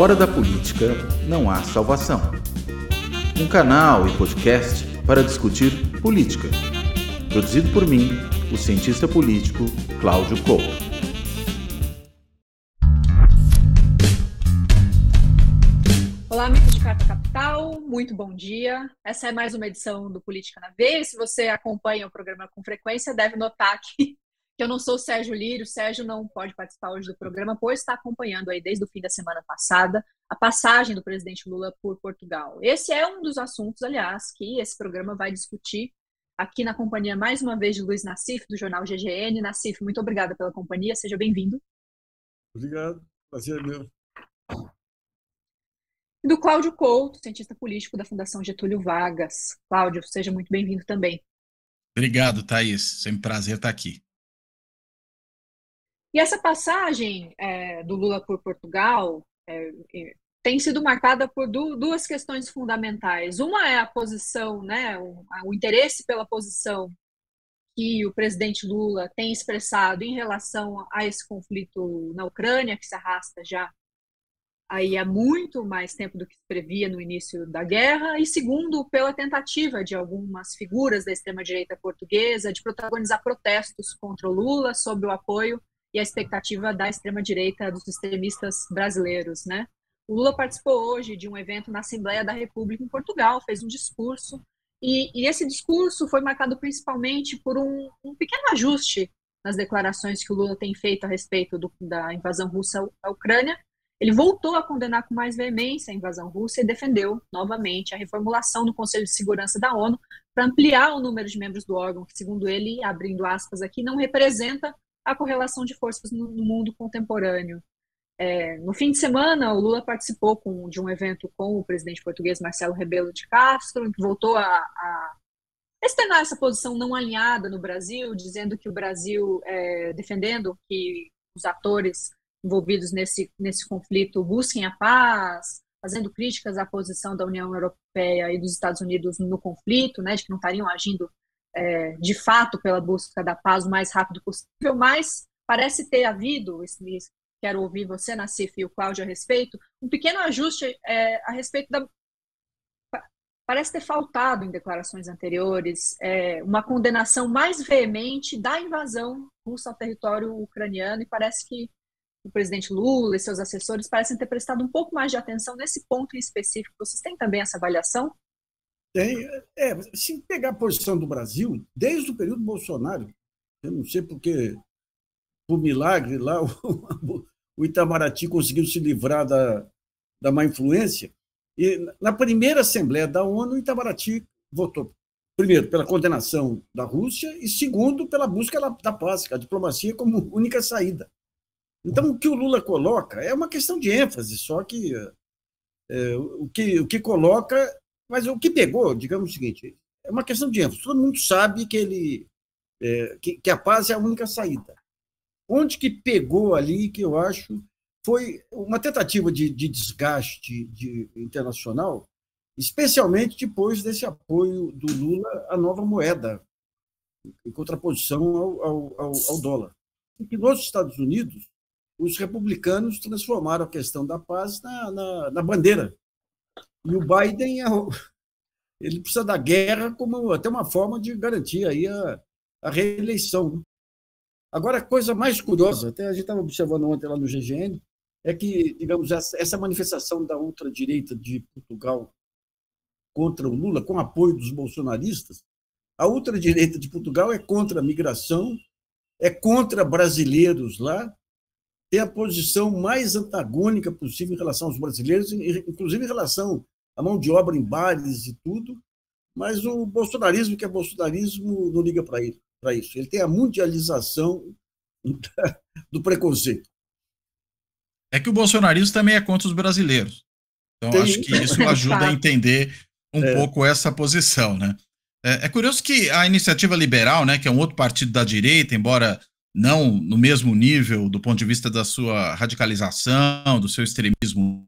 Fora da política não há salvação. Um canal e podcast para discutir política. Produzido por mim, o cientista político Cláudio Couto. Olá, amigos de Carta Capital, muito bom dia. Essa é mais uma edição do Política na Veia. Se você acompanha o programa com frequência, deve notar que que eu não sou o Sérgio Lírio, o Sérgio não pode participar hoje do programa, pois está acompanhando aí desde o fim da semana passada a passagem do presidente Lula por Portugal. Esse é um dos assuntos, aliás, que esse programa vai discutir aqui na companhia mais uma vez de Luiz Nassif, do jornal GGN. Nassif, muito obrigada pela companhia, seja bem-vindo. Obrigado, prazer é meu. E do Cláudio Couto, cientista político da Fundação Getúlio Vargas. Cláudio, seja muito bem-vindo também. Obrigado, Thaís. Sempre um prazer estar aqui. E essa passagem é, do Lula por Portugal é, é, tem sido marcada por du duas questões fundamentais. Uma é a posição, né, o, o, interesse pela posição que o presidente Lula tem expressado em relação a esse conflito na Ucrânia, que se arrasta já aí há muito mais tempo do que se previa no início da guerra, e segundo, pela tentativa de algumas figuras da extrema-direita portuguesa de protagonizar protestos contra o Lula sob o apoio e a expectativa da extrema-direita dos extremistas brasileiros, né? O Lula participou hoje de um evento na Assembleia da República em Portugal, fez um discurso, e, e esse discurso foi marcado principalmente por um, um, pequeno ajuste nas declarações que o Lula tem feito a respeito do, da invasão russa à Ucrânia. Ele voltou a condenar com mais veemência a invasão russa e defendeu novamente a reformulação do Conselho de Segurança da ONU para ampliar o número de membros do órgão, que, segundo ele, abrindo aspas aqui, não representa a correlação de forças no, no mundo contemporâneo. É, no fim de semana, o Lula participou com, de um evento com o presidente português Marcelo Rebelo de Castro, que voltou a, a externar essa posição não alinhada no Brasil, dizendo que o Brasil, é, defendendo que os atores envolvidos nesse, nesse conflito busquem a paz, fazendo críticas à posição da União Europeia e dos Estados Unidos no conflito, né, de que não estariam agindo é, de fato pela busca da paz o mais rápido possível, mas parece ter havido, quero ouvir você, Nassif, e o Cláudio a respeito, um pequeno ajuste é, a respeito da. Parece ter faltado em declarações anteriores é, uma condenação mais veemente da invasão russa ao território ucraniano, e parece que o presidente Lula e seus assessores parecem ter prestado um pouco mais de atenção nesse ponto em específico. Vocês têm também essa avaliação? Tem, é, se pegar a posição do Brasil, desde o período Bolsonaro, eu não sei porque, por milagre, lá o, o Itamaraty conseguiu se livrar da, da má influência, e na primeira Assembleia da ONU, Itamaraty votou, primeiro, pela condenação da Rússia, e segundo, pela busca da paz, a diplomacia como única saída. Então, o que o Lula coloca é uma questão de ênfase, só que é, o, que o que coloca mas o que pegou, digamos o seguinte, é uma questão de ênfase. Todo mundo sabe que ele é, que, que, a paz é a única saída. Onde que pegou ali, que eu acho, foi uma tentativa de, de desgaste de, internacional, especialmente depois desse apoio do Lula à nova moeda, em contraposição ao, ao, ao, ao dólar. Porque nos Estados Unidos, os republicanos transformaram a questão da paz na, na, na bandeira e o Biden é ele precisa da guerra como até uma forma de garantir aí a, a reeleição. Né? Agora, a coisa mais curiosa, até a gente estava observando ontem lá no GGN, é que, digamos, essa manifestação da ultradireita de Portugal contra o Lula, com apoio dos bolsonaristas, a ultradireita de Portugal é contra a migração, é contra brasileiros lá, tem a posição mais antagônica possível em relação aos brasileiros, inclusive em relação à mão de obra em bares e tudo, mas o bolsonarismo, que é bolsonarismo, não liga para isso. Ele tem a mundialização do preconceito. É que o bolsonarismo também é contra os brasileiros. Então, tem... acho que isso ajuda a entender um é. pouco essa posição, né? É, é, curioso que a iniciativa liberal, né, que é um outro partido da direita, embora não no mesmo nível do ponto de vista da sua radicalização, do seu extremismo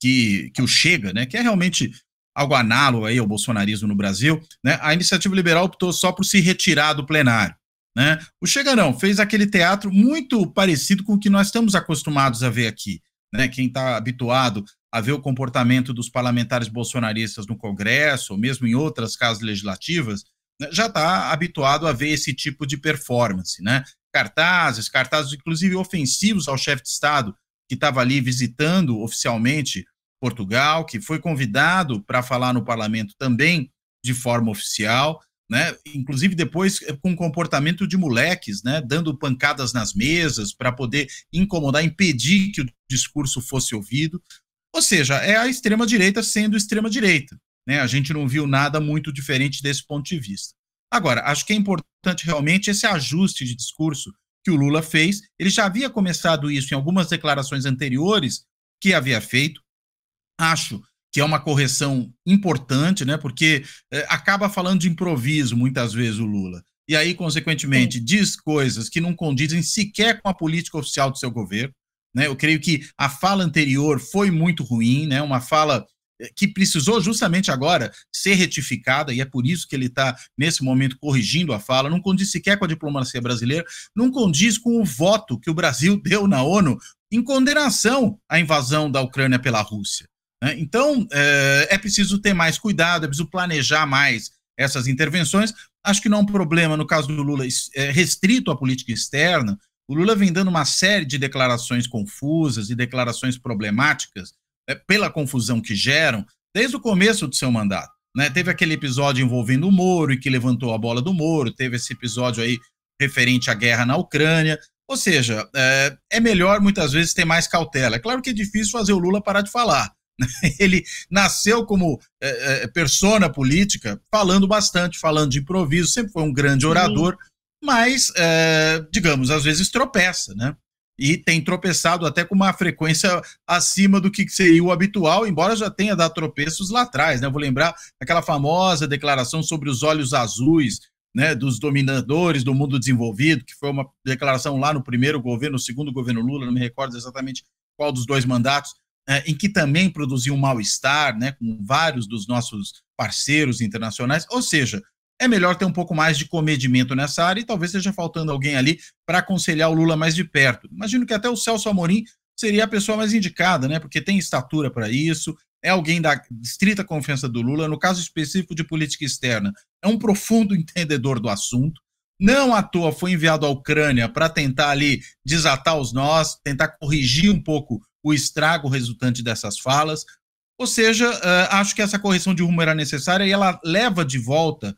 que, que o chega, né, que é realmente algo análogo aí ao bolsonarismo no Brasil, né, a iniciativa liberal optou só por se retirar do plenário. Né? O Chega não, fez aquele teatro muito parecido com o que nós estamos acostumados a ver aqui. né, quem está habituado a ver o comportamento dos parlamentares bolsonaristas no Congresso, ou mesmo em outras casas legislativas, né, já está habituado a ver esse tipo de performance, né? Cartazes, cartazes inclusive ofensivos ao chefe de Estado, que estava ali visitando oficialmente Portugal, que foi convidado para falar no parlamento também de forma oficial, né? Inclusive depois eh, com comportamento de moleques, né? Dando pancadas nas mesas para poder incomodar, impedir que o discurso fosse ouvido. Ou seja, é a extrema direita sendo extrema direita, né? A gente não viu nada muito diferente desse ponto de vista. Agora, acho que é importante realmente esse ajuste de discurso que o Lula fez. Ele já havia começado isso em algumas declarações anteriores que havia feito. Acho que é uma correção importante, né? Porque é, acaba falando de improviso muitas vezes o Lula. E aí, consequentemente, Sim. diz coisas que não condizem sequer com a política oficial do seu governo. Né? Eu creio que a fala anterior foi muito ruim, né? uma fala que precisou justamente agora ser retificada, e é por isso que ele está, nesse momento, corrigindo a fala, não condiz sequer com a diplomacia brasileira, não condiz com o voto que o Brasil deu na ONU em condenação à invasão da Ucrânia pela Rússia. Né? Então, é, é preciso ter mais cuidado, é preciso planejar mais essas intervenções. Acho que não é um problema, no caso do Lula, é restrito à política externa. O Lula vem dando uma série de declarações confusas e declarações problemáticas é, pela confusão que geram desde o começo do seu mandato. Né? Teve aquele episódio envolvendo o Moro e que levantou a bola do Moro, teve esse episódio aí referente à guerra na Ucrânia. Ou seja, é, é melhor muitas vezes ter mais cautela. É claro que é difícil fazer o Lula parar de falar, Ele nasceu como é, é, persona política, falando bastante, falando de improviso, sempre foi um grande orador, Sim. mas, é, digamos, às vezes tropeça, né? E tem tropeçado até com uma frequência acima do que seria o habitual, embora já tenha dado tropeços lá atrás, né? vou lembrar aquela famosa declaração sobre os olhos azuis, né, dos dominadores do mundo desenvolvido, que foi uma declaração lá no primeiro governo, no segundo governo Lula, não me recordo exatamente qual dos dois mandatos, é, em que também produziu um mal-estar, né, com vários dos nossos parceiros internacionais. Ou seja, é melhor ter um pouco mais de comedimento nessa área e talvez esteja faltando alguém ali para aconselhar o Lula mais de perto. Imagino que até o Celso Amorim seria a pessoa mais indicada, né, porque tem estatura para isso, é alguém da estrita confiança do Lula, no caso específico de política externa, é um profundo entendedor do assunto. Não à toa foi enviado à Ucrânia para tentar ali desatar os nós, tentar corrigir um pouco o estrago resultante dessas falas. Ou seja, acho que essa correção de rumo era necessária e ela leva de volta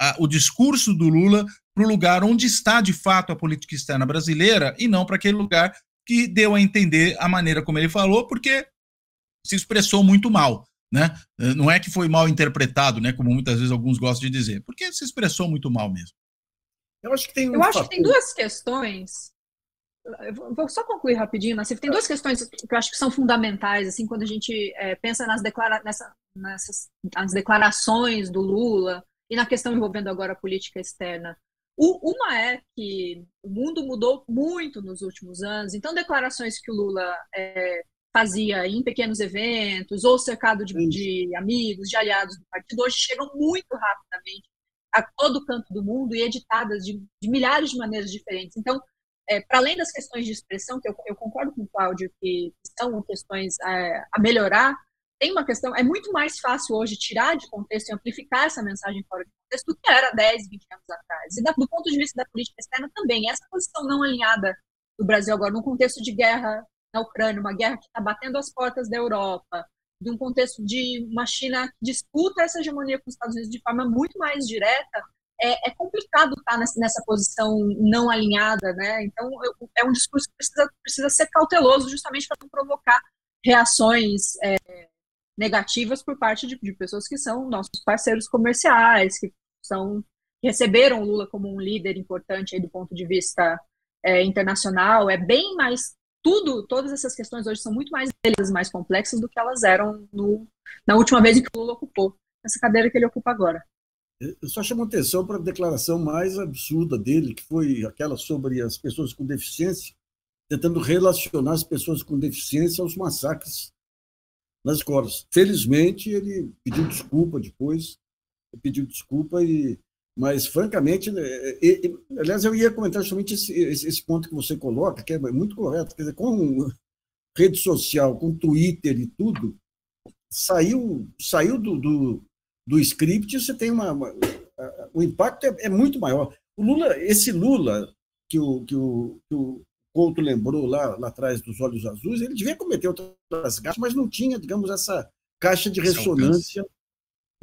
uh, o discurso do Lula para o lugar onde está de fato a política externa brasileira e não para aquele lugar que deu a entender a maneira como ele falou, porque se expressou muito mal. Né? Uh, não é que foi mal interpretado, né, como muitas vezes alguns gostam de dizer, porque se expressou muito mal mesmo. Eu acho que tem, um eu acho que tem duas questões vou só concluir rapidinho, Nassif. Tem duas questões que eu acho que são fundamentais, assim, quando a gente é, pensa nas, declara nessa, nessas nas declarações do Lula e na questão envolvendo agora a política externa. Uma é que o mundo mudou muito nos últimos anos, então declarações que o Lula é, fazia em pequenos eventos ou cercado de, de amigos, de aliados do partido, hoje chegam muito rapidamente a todo canto do mundo e editadas de, de milhares de maneiras diferentes. Então, é, para além das questões de expressão, que eu, eu, concordo com o Cláudio que são questões é, a melhorar, tem uma questão, é muito mais fácil hoje tirar de contexto e amplificar essa mensagem fora de contexto do que era 10, 20 anos atrás. E do ponto de vista da política externa também, essa posição não alinhada do Brasil agora, num contexto de guerra na Ucrânia, uma guerra que está batendo as portas da Europa, de um contexto de uma China que disputa essa hegemonia com os Estados Unidos de forma muito mais direta, é, é complicado estar nessa, nessa, posição não alinhada, né? Então, eu, é um discurso que precisa, precisa ser cauteloso justamente para não provocar reações é, negativas por parte de, de, pessoas que são nossos parceiros comerciais, que são que receberam o Lula como um líder importante aí do ponto de vista é, internacional. É bem mais tudo, todas essas questões hoje são muito mais deles, mais complexas do que elas eram no, na última vez em que o Lula ocupou essa cadeira que ele ocupa agora. Eu só chamo atenção para a declaração mais absurda dele, que foi aquela sobre as pessoas com deficiência, tentando relacionar as pessoas com deficiência aos massacres nas escolas. Felizmente, ele pediu desculpa depois, pediu desculpa, e, mas, francamente, né, aliás, eu ia comentar justamente esse, esse, ponto que você coloca, que é muito correto, quer dizer, com rede social, com Twitter e tudo, saiu, saiu do, do, do script, você tem uma, uma o impacto é, é, muito maior. O Lula, esse Lula que o, que o, que o Couto lembrou lá, lá atrás dos olhos azuis, ele devia cometer outras gastas, mas não tinha, digamos, essa caixa de ressonância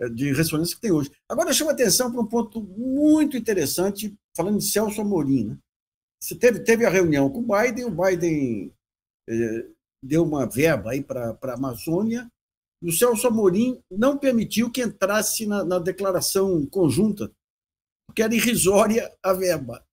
é, de ressonância que tem hoje. Agora, chama atenção para um ponto muito interessante, falando de Celso Amorim. Né? Você teve, teve a reunião com o Biden, o Biden eh, deu uma verba aí para a Amazônia, e o Celso Amorim não permitiu que entrasse na, na declaração conjunta, porque era irrisória a verba.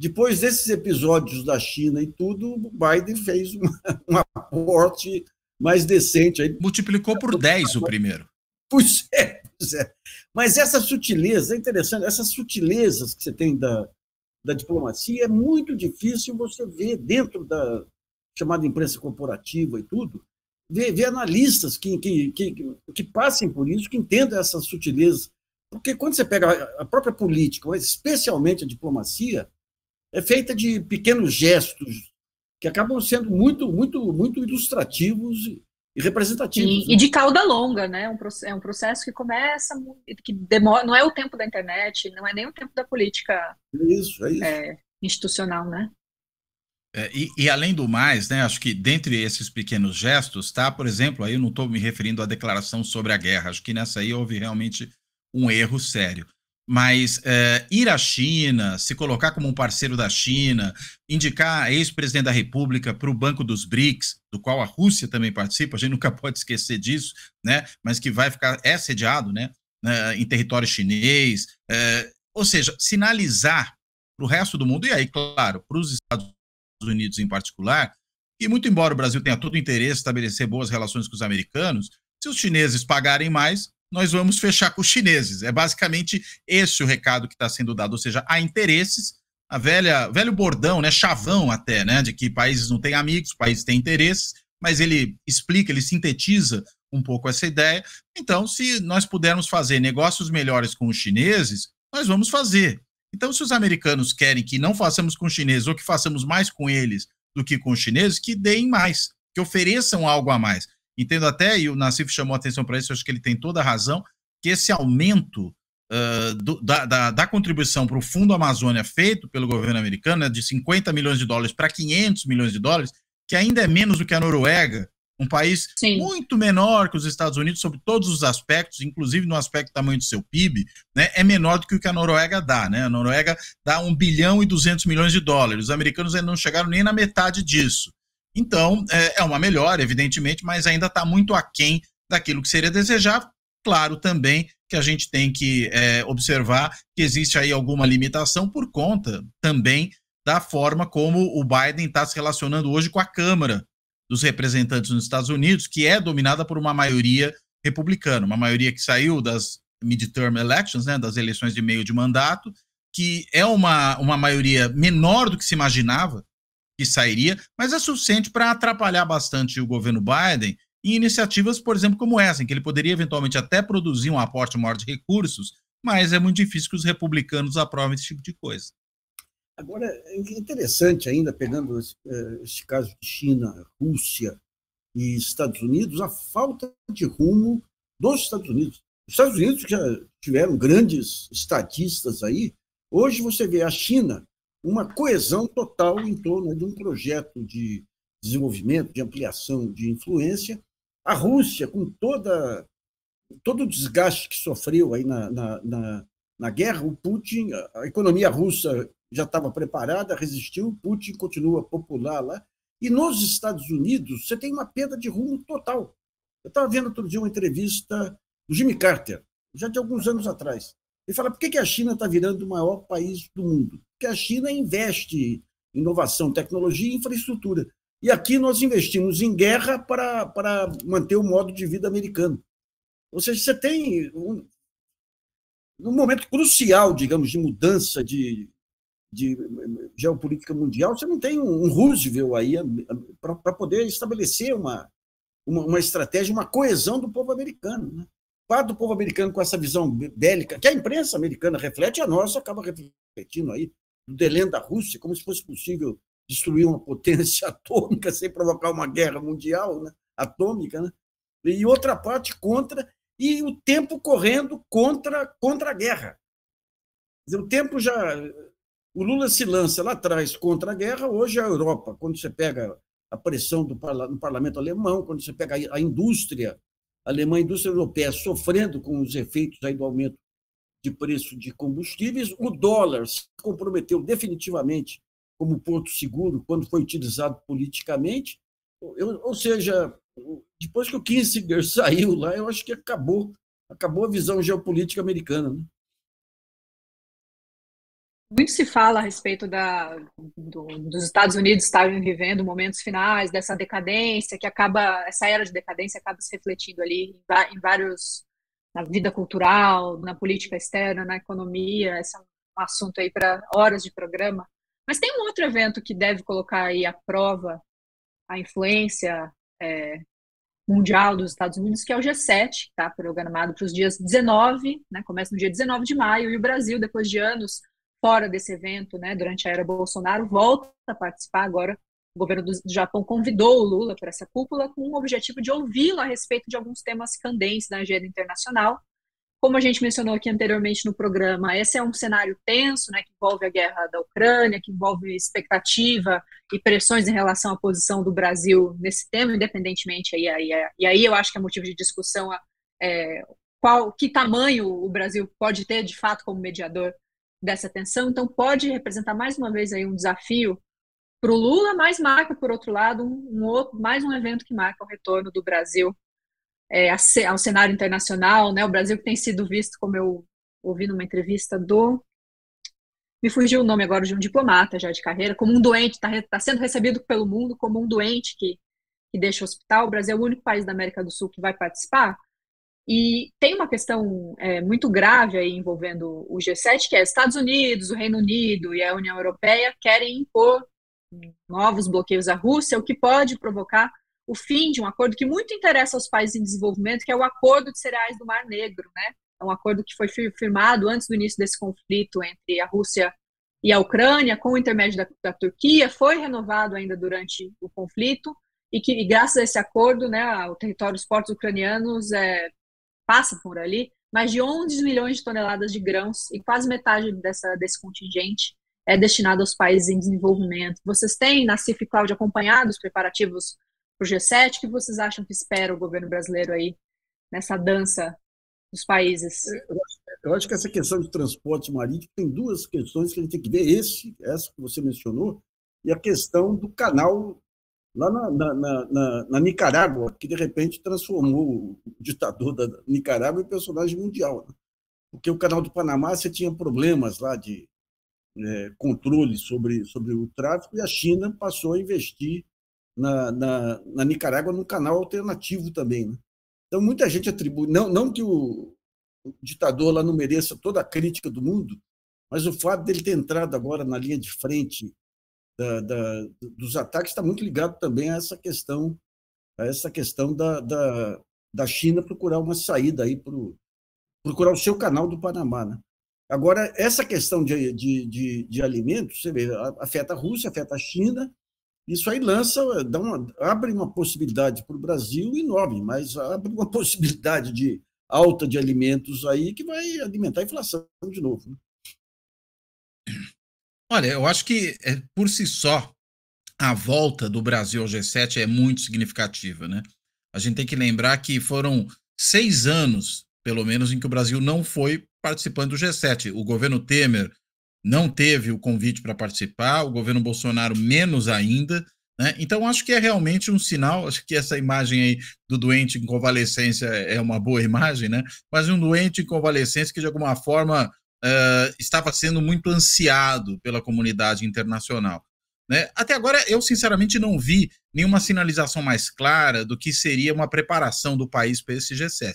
Depois desses episódios da China e tudo, o Biden fez uma, um aporte mais decente. Aí, Multiplicou por 10 o primeiro. Pois é, pois é. Mas essa sutileza, é interessante, essas sutilezas que você tem da, da diplomacia, é muito difícil você ver dentro da chamada imprensa corporativa e tudo, ver, ver analistas que, que, que, que passem por isso, que entendam essas sutilezas. Porque quando você pega a própria política, especialmente a diplomacia, é feita de pequenos gestos que acabam sendo muito, muito, muito ilustrativos e representativos. E, né? e de cauda longa, né? Um, é um processo que começa, que demora, não é o tempo da internet, não é nem o tempo da política isso, é isso. É, institucional, né? É, e, e, além do mais, né, acho que dentre esses pequenos gestos, tá, por exemplo, aí eu não estou me referindo à declaração sobre a guerra, acho que nessa aí houve realmente um erro sério. Mas é, ir à China, se colocar como um parceiro da China, indicar ex-presidente da República para o Banco dos BRICS, do qual a Rússia também participa, a gente nunca pode esquecer disso, né? Mas que vai ficar, é sediado, né? em território chinês, é, ou seja, sinalizar para o resto do mundo, e aí, claro, para os Estados Unidos em particular, e muito embora o Brasil tenha todo o interesse em estabelecer boas relações com os americanos, se os chineses pagarem mais, nós vamos fechar com os chineses. É basicamente esse o recado que está sendo dado, ou seja, há interesses, a velha, velho bordão, né, chavão até, né, de que países não têm amigos, países têm interesses, mas ele explica, ele sintetiza um pouco essa ideia. Então, se nós pudermos fazer negócios melhores com os chineses, nós vamos fazer. Então, se os americanos querem que não façamos com os chineses ou que façamos mais com eles do que com os chineses, que deem mais, que ofereçam algo a mais. Entendo até, e o Nassif chamou atenção para isso, acho que ele tem toda a razão, que esse aumento uh, do, da, da, da, contribuição para o Fundo Amazônia feito pelo governo americano, né, de 50 milhões de dólares para 500 milhões de dólares, que ainda é menos do que a Noruega, um país Sim. muito menor que os Estados Unidos sobre todos os aspectos, inclusive no aspecto do tamanho do seu PIB, né, é menor do que o que a Noruega dá. Né? A Noruega dá 1 bilhão e 200 milhões de dólares. Os americanos ainda não chegaram nem na metade disso. Então, é, é uma melhora, evidentemente, mas ainda está muito aquém daquilo que seria desejável. Claro também que a gente tem que é, observar que existe aí alguma limitação por conta também da forma como o Biden está se relacionando hoje com a Câmara dos representantes nos Estados Unidos, que é dominada por uma maioria republicana, uma maioria que saiu das midterm elections, né, das eleições de meio de mandato, que é uma, uma maioria menor do que se imaginava que sairia, mas é suficiente para atrapalhar bastante o governo Biden em iniciativas, por exemplo, como essa, em que ele poderia eventualmente até produzir um aporte maior de recursos, mas é muito difícil que os republicanos aprovem esse tipo de coisa. Agora, é interessante ainda, pegando esse, é, esse caso de China, Rússia e Estados Unidos, a falta de rumo dos Estados Unidos. Os Estados Unidos já tiveram grandes estatistas aí. Hoje você vê a China uma coesão total em torno de um projeto de desenvolvimento, de ampliação de influência. A Rússia, com toda todo o desgaste que sofreu aí na, na, na, na guerra, o Putin, a economia russa já estava preparada, resistiu, Putin continua popular lá. E nos Estados Unidos, você tem uma perda de rumo total. Eu estava vendo outro dia uma entrevista do Jimmy Carter, já de alguns anos atrás. Ele fala: por que a China está virando o maior país do mundo? Porque a China investe em inovação, tecnologia e infraestrutura. E aqui nós investimos em guerra para, para manter o modo de vida americano. Ou seja, você tem um, um momento crucial, digamos, de mudança de, de geopolítica mundial, você não tem um, Roosevelt aí para poder estabelecer uma, uma, uma, estratégia, uma coesão do povo americano. Né? Parte do povo americano com essa visão bélica, que a imprensa americana reflete, a nossa acaba refletindo aí, do delém da Rússia, como se fosse possível destruir uma potência atômica sem provocar uma guerra mundial né? atômica, né? e outra parte contra, e o tempo correndo contra, contra a guerra. o tempo já. O Lula se lança lá atrás contra a guerra, hoje a Europa, quando você pega a pressão do, no parlamento alemão, quando você pega a indústria alemã, a indústria europeia sofrendo com os efeitos aí do aumento de preço de combustíveis, o dólar se comprometeu definitivamente como ponto seguro quando foi utilizado politicamente. Eu, ou seja, depois que o Kissinger saiu lá, eu acho que acabou, acabou a visão geopolítica americana. Né? Muito se fala a respeito da, do, dos Estados Unidos estarem vivendo momentos finais dessa decadência, que acaba, essa era de decadência acaba se refletindo ali em, em vários, na vida cultural, na política externa, na economia, esse é um assunto aí para horas de programa. Mas tem um outro evento que deve colocar aí à prova a influência é, mundial dos Estados Unidos, que é o G7, tá? Programado para os dias 19, né, começa no dia 19 de maio, e o Brasil, depois de anos fora desse evento, né, durante a era Bolsonaro, volta a participar agora. O governo do Japão convidou o Lula para essa cúpula com o objetivo de ouvi-lo a respeito de alguns temas candentes na agenda internacional. Como a gente mencionou aqui anteriormente no programa, esse é um cenário tenso, né, que envolve a guerra da Ucrânia, que envolve expectativa e pressões em relação à posição do Brasil nesse tema, independentemente aí, aí, e aí eu acho que é motivo de discussão é, qual, que tamanho o Brasil pode ter de fato como mediador dessa tensão, então pode representar mais uma vez aí um desafio para o Lula, mas marca, por outro lado, um, um, outro, mais um evento que marca o retorno do Brasil é, ao cenário internacional, né? O Brasil que tem sido visto, como eu ouvi numa entrevista do me fugiu o nome agora de um diplomata já de carreira, como um doente, está tá sendo recebido pelo mundo como um doente que, que deixa o hospital. O Brasil é o único país da América do Sul que vai participar. E tem uma questão é, muito grave aí envolvendo o G7, que é Estados Unidos, o Reino Unido e a União Europeia querem impor novos bloqueios à Rússia, o que pode provocar o fim de um acordo que muito interessa aos países em desenvolvimento, que é o Acordo de Cereais do Mar Negro, né? É um acordo que foi firmado antes do início desse conflito entre a Rússia e a Ucrânia, com o intermédio da, da Turquia, foi renovado ainda durante o conflito, e que, e graças a esse acordo, né, o território, os portos ucranianos é, passa por ali, mais de 11 milhões de toneladas de grãos e quase metade dessa, desse contingente é destinado aos países em desenvolvimento. Vocês têm, na CIF Cloud, acompanhado os preparativos para o G7? O que vocês acham que espera o governo brasileiro aí nessa dança dos países? Eu acho que essa questão de transporte marítimo tem duas questões que a gente tem que ver. Esse, essa que você mencionou, e a questão do canal lá na, na, na, na, Nicarágua, que de repente transformou o ditador da Nicarágua em personagem mundial. Né? Porque o canal do Panamá você tinha problemas lá de é, controle sobre, sobre o tráfico e a China passou a investir na, na, na Nicarágua num canal alternativo também. Né? Então, muita gente atribui, não, não que o, o ditador lá não mereça toda a crítica do mundo, mas o fato dele ter entrado agora na linha de frente da, da, dos ataques está muito ligado também a essa questão, a essa questão da, da, da China procurar uma saída aí para procurar o seu canal do Panamá. Né? Agora, essa questão de, de, de, de, alimentos, você vê, afeta a Rússia, afeta a China, isso aí lança, dá uma, abre uma possibilidade para o Brasil enorme, mas abre uma possibilidade de alta de alimentos aí que vai alimentar a inflação de novo. Né? Olha, eu acho que é, por si só a volta do Brasil ao G7 é muito significativa, né? A gente tem que lembrar que foram seis anos, pelo menos, em que o Brasil não foi participando do G7. O governo Temer não teve o convite para participar, o governo Bolsonaro menos ainda. Né? Então, acho que é realmente um sinal. Acho que essa imagem aí do doente em convalescência é uma boa imagem, né? Mas um doente em convalescência que, de alguma forma, uh, estava sendo muito ansiado pela comunidade internacional. Né? Até agora, eu sinceramente não vi nenhuma sinalização mais clara do que seria uma preparação do país para esse G7.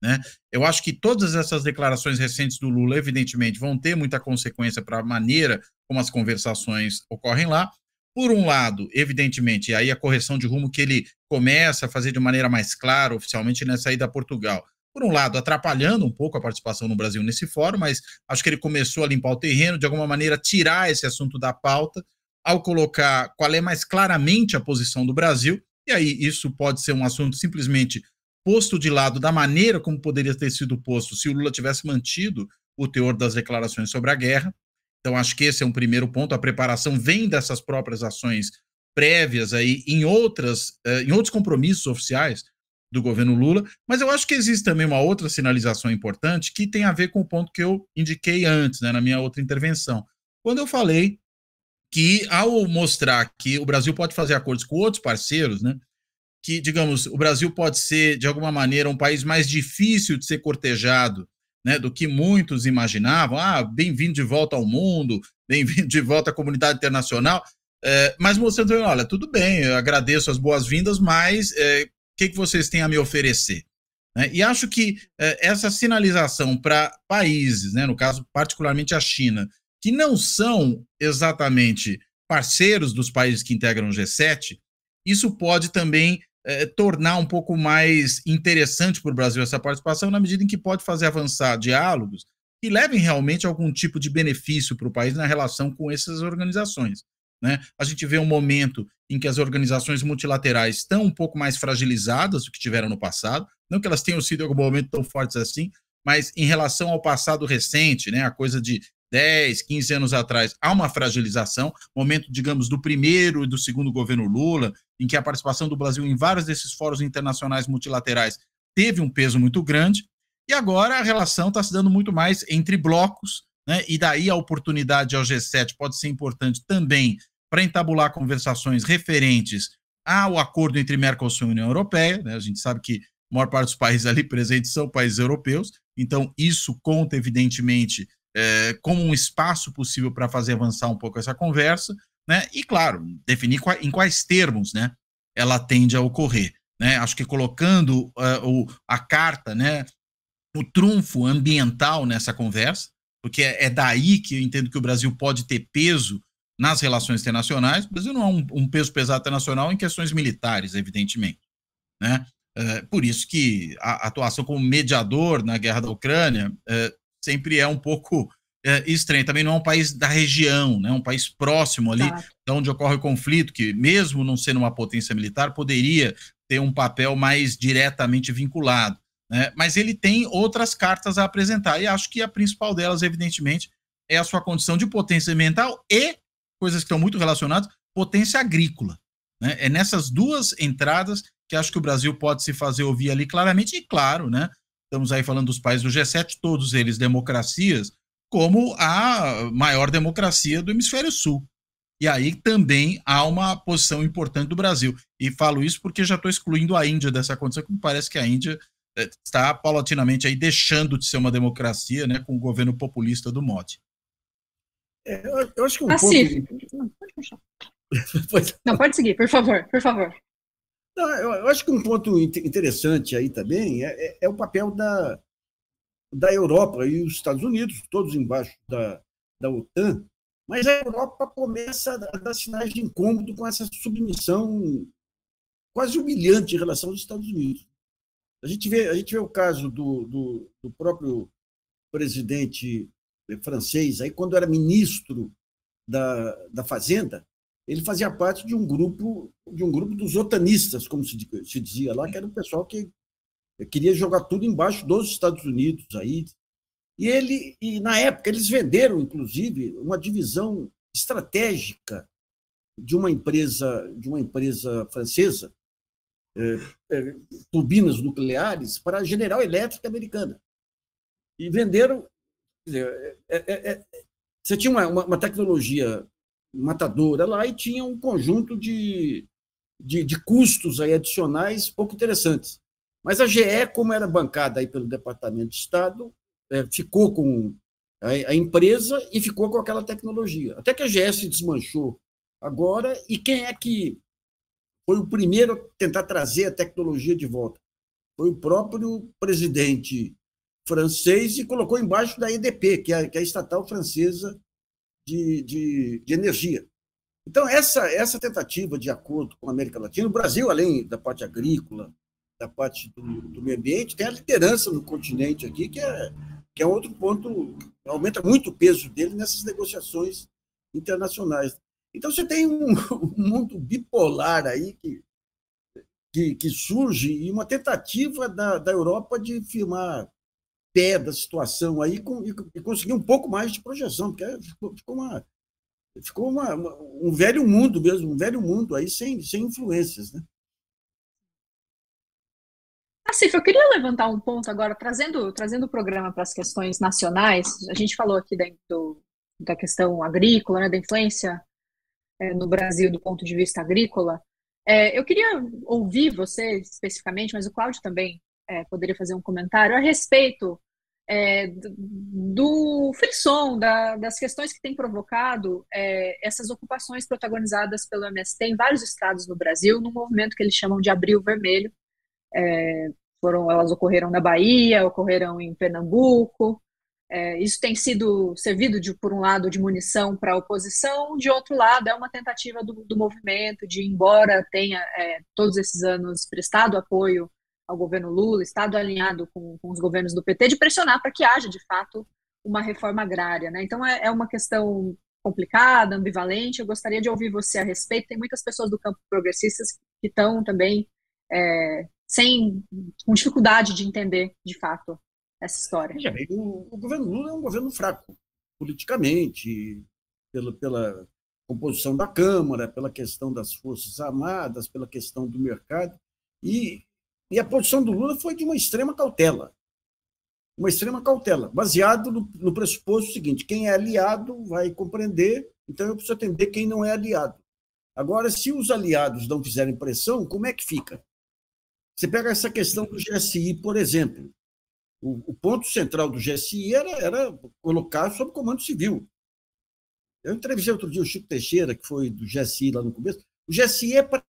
Né? Eu acho que todas essas declarações recentes do Lula, evidentemente, vão ter muita consequência para a maneira como as conversações ocorrem lá. Por um lado, evidentemente, aí a correção de rumo que ele começa a fazer de maneira mais clara, oficialmente, nessa ida a Portugal por um lado, atrapalhando um pouco a participação no Brasil nesse fórum, mas acho que ele começou a limpar o terreno, de alguma maneira tirar esse assunto da pauta. ao colocar qual é mais claramente a posição do Brasil, e aí isso pode ser um assunto simplesmente posto de lado da maneira como poderia ter sido posto se o Lula tivesse mantido o teor das declarações sobre a guerra. Então, acho que esse é um primeiro ponto. A preparação vem dessas próprias ações prévias aí em outras, eh, em outros compromissos oficiais do governo Lula, mas eu acho que existe também uma outra sinalização importante que tem a ver com o ponto que eu indiquei antes, né, na minha outra intervenção. Quando eu falei que, ao mostrar que o Brasil pode fazer acordos com outros parceiros, né, que, digamos, o Brasil pode ser, de alguma maneira, um país mais difícil de ser cortejado né, do que muitos imaginavam. Ah, bem-vindo de volta ao mundo, bem-vindo de volta à comunidade internacional. É, mas mostrando, olha, tudo bem, eu agradeço as boas-vindas, mas é, que, que vocês têm a me oferecer? Né? E acho que é, essa sinalização para países, né, no caso particularmente a China, que não são exatamente parceiros dos países que integram o G7, isso pode também é, tornar um pouco mais interessante para o Brasil essa participação, na medida em que pode fazer avançar diálogos que levem realmente algum tipo de benefício para o país na relação com essas organizações. Né? A gente vê um momento em que as organizações multilaterais estão um pouco mais fragilizadas do que tiveram no passado, não que elas tenham sido em algum momento tão fortes assim, mas em relação ao passado recente, né, a coisa de 10, 15 anos atrás, há uma fragilização, momento, digamos, do primeiro e do segundo governo Lula, em que a participação do Brasil em vários desses fóruns internacionais multilaterais teve um peso muito grande, e agora a relação está se dando muito mais entre blocos, né, e daí a oportunidade ao G7 pode ser importante também para entabular conversações referentes ao acordo entre Mercosul e União Europeia, né, a gente sabe que a maior parte dos países ali presentes são países europeus, então isso conta, evidentemente, é, como um espaço possível para fazer avançar um pouco essa conversa, né? E, claro, definir em quais termos né, ela tende a ocorrer. Né? Acho que colocando uh, o, a carta, né, o trunfo ambiental nessa conversa, porque é, é, daí que eu entendo que o Brasil pode ter peso nas relações internacionais. O Brasil não é um, um peso pesado internacional em questões militares, evidentemente. Né? É, por isso que a atuação como mediador na guerra da Ucrânia é, sempre é um pouco é, estranho. Também não é um país da região, né? um país próximo ali, tá. de onde ocorre o conflito, que mesmo não sendo uma potência militar, poderia ter um papel mais diretamente vinculado. Né? Mas ele tem outras cartas a apresentar, e acho que a principal delas, evidentemente, é a sua condição de potência ambiental e, coisas que estão muito relacionadas, potência agrícola. Né? É nessas duas entradas que acho que o Brasil pode se fazer ouvir ali claramente, e claro, né? estamos aí falando dos países do G7, todos eles democracias, como a maior democracia do hemisfério sul. E aí também há uma posição importante do Brasil. E falo isso porque já estou excluindo a Índia dessa condição, que me parece que a Índia está paulatinamente aí deixando de ser uma democracia, né, com o governo populista do Modi. É, eu, acho que um ponto... Não, pode Não, pode seguir, por favor, por favor. Não, eu, eu, acho que um ponto interessante aí também é, é, é, o papel da, da Europa e os Estados Unidos, todos embaixo da, da OTAN, mas a Europa começa a dar sinais de incômodo com essa submissão quase humilhante em relação aos Estados Unidos. A gente vê, a gente vê o caso do, do, do próprio presidente francês, aí quando era ministro da, da Fazenda, ele fazia parte de um grupo de um grupo dos otanistas, como se, se dizia lá, que era o pessoal que queria jogar tudo embaixo dos Estados Unidos aí. E ele e na época eles venderam inclusive uma divisão estratégica de uma empresa de uma empresa francesa turbinas nucleares para a General Elétrica americana e venderam dizer, é, é, você tinha uma, uma, tecnologia matadora lá e tinha um conjunto de, de, de, custos aí adicionais pouco interessantes. Mas a GE, como era bancada aí pelo Departamento de Estado, ficou com a, empresa e ficou com aquela tecnologia. Até que a GE se desmanchou agora, e quem é que foi o primeiro a tentar trazer a tecnologia de volta? Foi o próprio presidente francês e colocou embaixo da EDP, que é, que é a estatal francesa de, de, de energia. Então, essa, essa tentativa de acordo com a América Latina, o Brasil, além da parte agrícola, da parte do, do, meio ambiente, tem a liderança no continente aqui, que é, que é outro ponto, aumenta muito o peso dele nessas negociações internacionais. Então, você tem um, um mundo bipolar aí que, que, que, surge e uma tentativa da, da Europa de firmar pé da situação aí com, e, e, conseguir um pouco mais de projeção, porque ficou, ficou, uma, ficou uma, uma, um velho mundo mesmo, um velho mundo aí sem, sem influências. Né? Assim, eu queria levantar um ponto agora, trazendo, trazendo o programa para as questões nacionais. A gente falou aqui do, da questão agrícola, né, da influência é, no Brasil do ponto de vista agrícola. É, eu queria ouvir você especificamente, mas o Cláudio também é, poderia fazer um comentário a respeito é, do frisson, da, das questões que tem provocado é, essas ocupações protagonizadas pelo MST em vários estados no Brasil, num movimento que eles chamam de Abril Vermelho. Foram, elas ocorreram na Bahia, ocorreram em Pernambuco. É, isso tem sido servido, de, por um lado, de munição para a oposição, de outro lado, é uma tentativa do, do movimento de, embora tenha é, todos esses anos prestado apoio ao governo Lula, estado alinhado com, com os governos do PT, de pressionar para que haja, de fato, uma reforma agrária. Né? Então, é, é uma questão complicada, ambivalente. Eu gostaria de ouvir você a respeito. Tem muitas pessoas do campo progressistas que estão também é, sem com dificuldade de entender, de fato, essa história. o, o, governo Lula é um governo fraco, politicamente, pela, pela composição da Câmara, pela questão das Forças Armadas, pela questão do mercado. E e a posição do Lula foi de uma extrema cautela. Uma extrema cautela, baseado no, no pressuposto seguinte: quem é aliado vai compreender, então eu preciso atender quem não é aliado. Agora, se os aliados não fizerem pressão, como é que fica? Você pega essa questão do GSI, por exemplo. O, o ponto central do GSI era, era colocar sob comando civil. Eu entrevistei outro dia o Chico Teixeira, que foi do GSI lá no começo. O GSI é para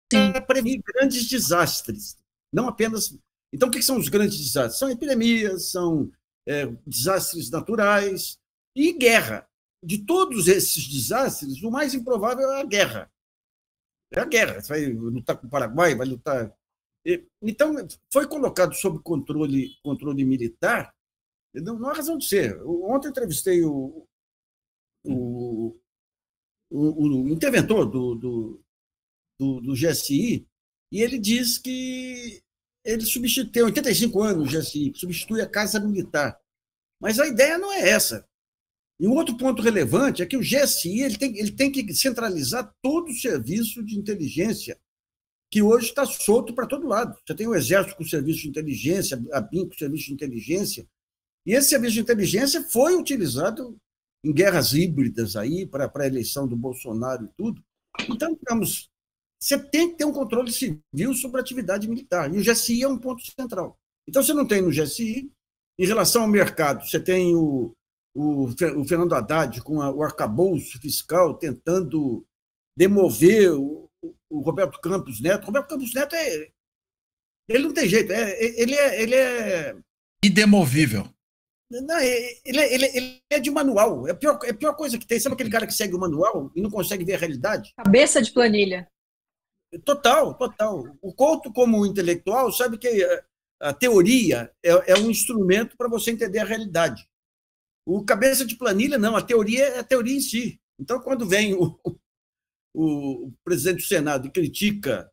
prevenir grandes desastres não apenas. Então, o que são os grandes desastres? São epidemias, são é, desastres naturais e guerra. De todos esses desastres, o mais improvável é a guerra. É a guerra. Você vai lutar com o Paraguai, vai lutar. Então, foi colocado sob controle, controle militar, não, há razão de ser. Ontem entrevistei o, o, o, o interventor do, do, do, do GSI, e ele diz que ele substitui, tem 85 anos, já se substitui a Casa Militar. Mas a ideia não é essa. E um outro ponto relevante é que o GSI ele tem, ele tem que centralizar todo o serviço de inteligência que hoje está solto para todo lado. Você tem o Exército com serviço de inteligência, a BIM com serviço de inteligência, e esse serviço de inteligência foi utilizado em guerras híbridas aí para a eleição do Bolsonaro e tudo. Então, digamos, você tem que ter um controle civil sobre a atividade militar. E o GSI é um ponto central. Então, você não tem no GSI, em relação ao mercado, você tem o, o, o Fernando Haddad com a, o arcabouço fiscal tentando demover o, o, Roberto Campos Neto. Roberto Campos Neto é. Ele não tem jeito, é, ele, é, ele é. Idemovível. Não, é, ele, é, ele, ele, é de manual. É a, pior, é a pior coisa que tem. Sabe aquele cara que segue o manual e não consegue ver a realidade? Cabeça de planilha. Total, total. O Couto, como intelectual, sabe que eh, a teoria é, é um instrumento para você entender a realidade. O cabeça de planilha, não, a teoria é a teoria em si. Então, quando vem o, o presidente do Senado critica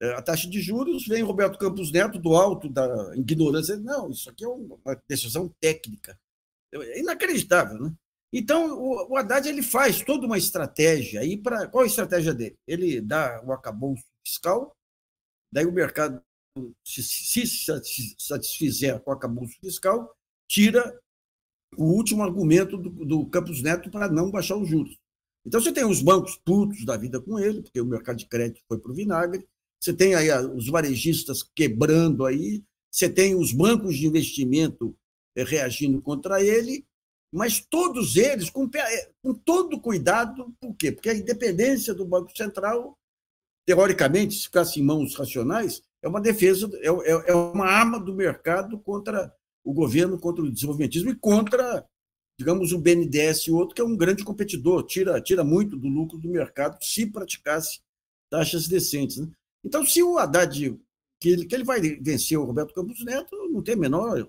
eh, a taxa de juros, vem Roberto Campos Neto do alto da ignorância. Não, isso aqui é uma decisão técnica. É inacreditável, né? Então, o, Haddad ele faz toda uma estratégia aí para. Qual a estratégia dele? Ele dá o acabouço fiscal, daí o mercado, se, se satisfizer com o acabouço fiscal, tira o último argumento do, do Campos Neto para não baixar os juros. Então, você tem os bancos putos da vida com ele, porque o mercado de crédito foi para o vinagre, você tem aí os varejistas quebrando aí, você tem os bancos de investimento eh, reagindo contra ele, mas todos eles com, com todo cuidado, por quê? Porque a independência do Banco Central, teoricamente, se ficasse em mãos racionais, é uma defesa, é, é, é uma arma do mercado contra o governo, contra o desenvolvimentismo e contra, digamos, o BNDES e outro, que é um grande competidor, tira, tira muito do lucro do mercado se praticasse taxas decentes. Né? Então, se o Haddad, que ele, que ele vai vencer o Roberto Campos Neto, não tem a menor,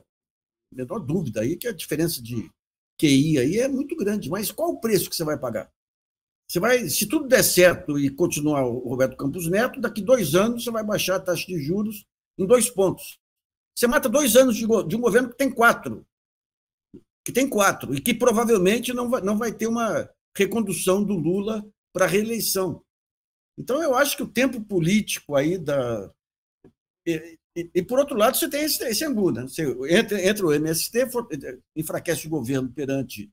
menor dúvida aí que a diferença de QI aí é muito grande, mas qual o preço que você vai pagar? Você vai, se tudo der certo e continuar o Roberto Campos Neto, daqui dois anos você vai baixar a taxa de juros em dois pontos. Você mata dois anos de, de um governo que tem quatro. Que tem quatro, e que provavelmente não vai, não vai ter uma recondução do Lula para a reeleição. Então, eu acho que o tempo político aí da. E, e, e por outro lado, você tem esse, esse né? Você entra, entra o MST, for, enfraquece o governo perante,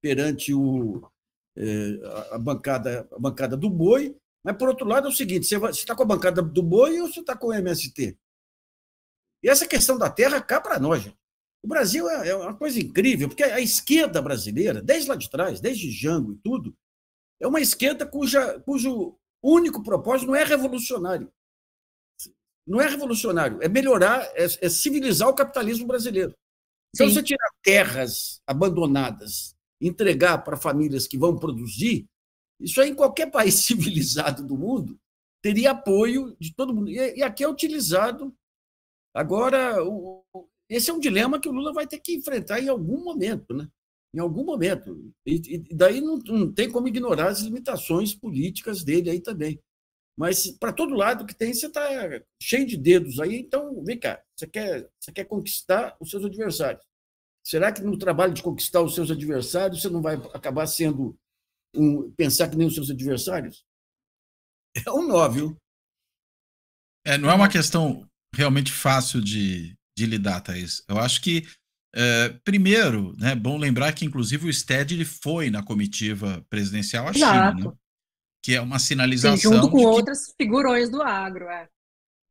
perante o, é, a, bancada, a bancada do boi, mas, por outro lado, é o seguinte: você está com a bancada do boi ou você está com o MST? E essa questão da terra cá para nós, gente. O Brasil é, é uma coisa incrível, porque a esquerda brasileira, desde lá de trás, desde Jango e tudo, é uma esquerda cuja, cujo único propósito não é revolucionário. Não é revolucionário, é melhorar, é, é civilizar o capitalismo brasileiro. Então, Sim. você tirar terras abandonadas, entregar para famílias que vão produzir, isso aí em qualquer país civilizado do mundo teria apoio de todo mundo. E aqui é utilizado. Agora, esse é um dilema que o Lula vai ter que enfrentar em algum momento, né? Em algum momento. E, daí não, não tem como ignorar as limitações políticas dele aí também. Mas para todo lado que tem, você está cheio de dedos aí. Então, vem cá, você quer, você quer conquistar os seus adversários. Será que no trabalho de conquistar os seus adversários você não vai acabar sendo um, pensar que nem os seus adversários? É um nó, viu? É, não é uma questão realmente fácil de, de lidar, Thaís. Eu acho que, é, primeiro, é né, bom lembrar que, inclusive, o STED ele foi na comitiva presidencial à Exato. China, né? que é uma sinalização. Sim, junto com outras figurões do agro. É.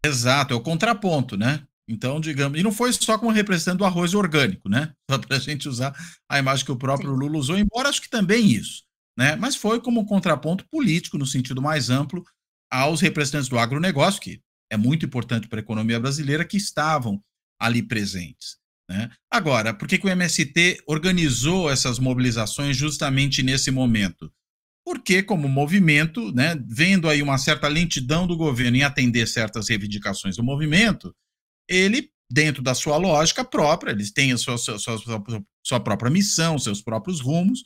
Exato, é o contraponto, né? Então, digamos, e não foi só como representante do arroz orgânico, né? Só para a gente usar a imagem que o próprio Sim. Lula usou, embora acho que também isso, né? Mas foi como um contraponto político, no sentido mais amplo, aos representantes do agronegócio, que é muito importante para a economia brasileira, que estavam ali presentes. Né? Agora, por que, que o MST organizou essas mobilizações justamente nesse momento? Porque, como movimento, né, vendo aí uma certa lentidão do governo em atender certas reivindicações do movimento, ele, dentro da sua lógica própria, eles têm a sua, sua, sua, sua própria missão, seus próprios rumos,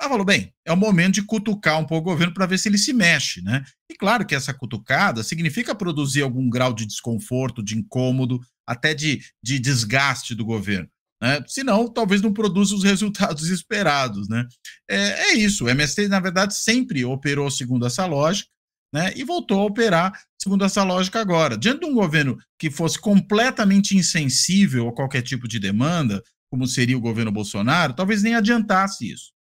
ela falou, bem, é o momento de cutucar um pouco o governo para ver se ele se mexe, né? E claro que essa cutucada significa produzir algum grau de desconforto, de incômodo, até de, de desgaste do governo. Né? Senão, talvez não produza os resultados esperados. Né? É, é isso. O MST, na verdade, sempre operou segundo essa lógica né? e voltou a operar segundo essa lógica agora. Diante de um governo que fosse completamente insensível a qualquer tipo de demanda, como seria o governo Bolsonaro, talvez nem adiantasse isso.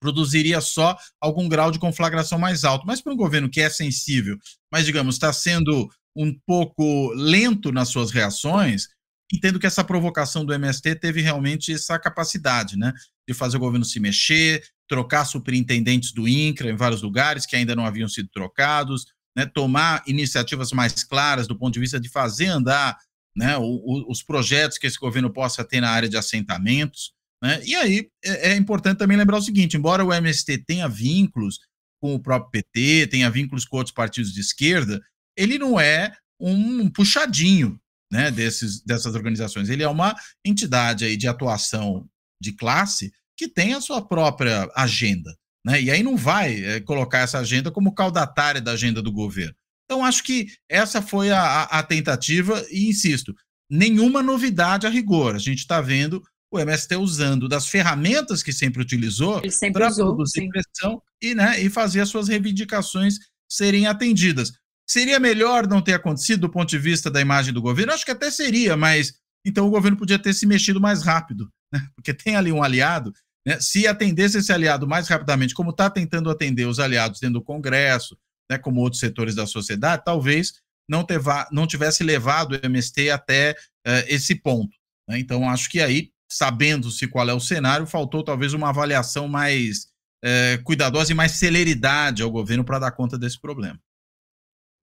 Produziria só algum grau de conflagração mais alto. Mas para um governo que é sensível, mas, digamos, está sendo um pouco lento nas suas reações, entendo que essa provocação do MST teve realmente essa capacidade, né? De fazer o governo se mexer, trocar superintendentes do INCRA em vários lugares que ainda não haviam sido trocados, né, tomar iniciativas mais claras do ponto de vista de fazer andar né, o, o, os projetos que esse governo possa ter na área de assentamentos. Né? E aí é, é, importante também lembrar o seguinte: embora o MST tenha vínculos com o próprio PT, tenha vínculos com outros partidos de esquerda, ele não é um puxadinho né, desses, dessas organizações. Ele é uma entidade aí de atuação de classe que tem a sua própria agenda. Né? E aí não vai é, colocar essa agenda como caudatária da agenda do governo. Então, acho que essa foi a, a tentativa, e insisto, nenhuma novidade a rigor. A gente está vendo o MST usando das ferramentas que sempre utilizou para produzir sim. pressão e, né, e fazer as suas reivindicações serem atendidas. Seria melhor não ter acontecido do ponto de vista da imagem do governo? Acho que até seria, mas então o governo podia ter se mexido mais rápido, né? porque tem ali um aliado né, se atendesse esse aliado mais rapidamente, como está tentando atender os aliados dentro do Congresso, né, como outros setores da sociedade, talvez não, teva, não tivesse levado o MST até uh, esse ponto. Né? Então, acho que aí, sabendo-se qual é o cenário, faltou talvez uma avaliação mais uh, cuidadosa e mais celeridade ao governo para dar conta desse problema.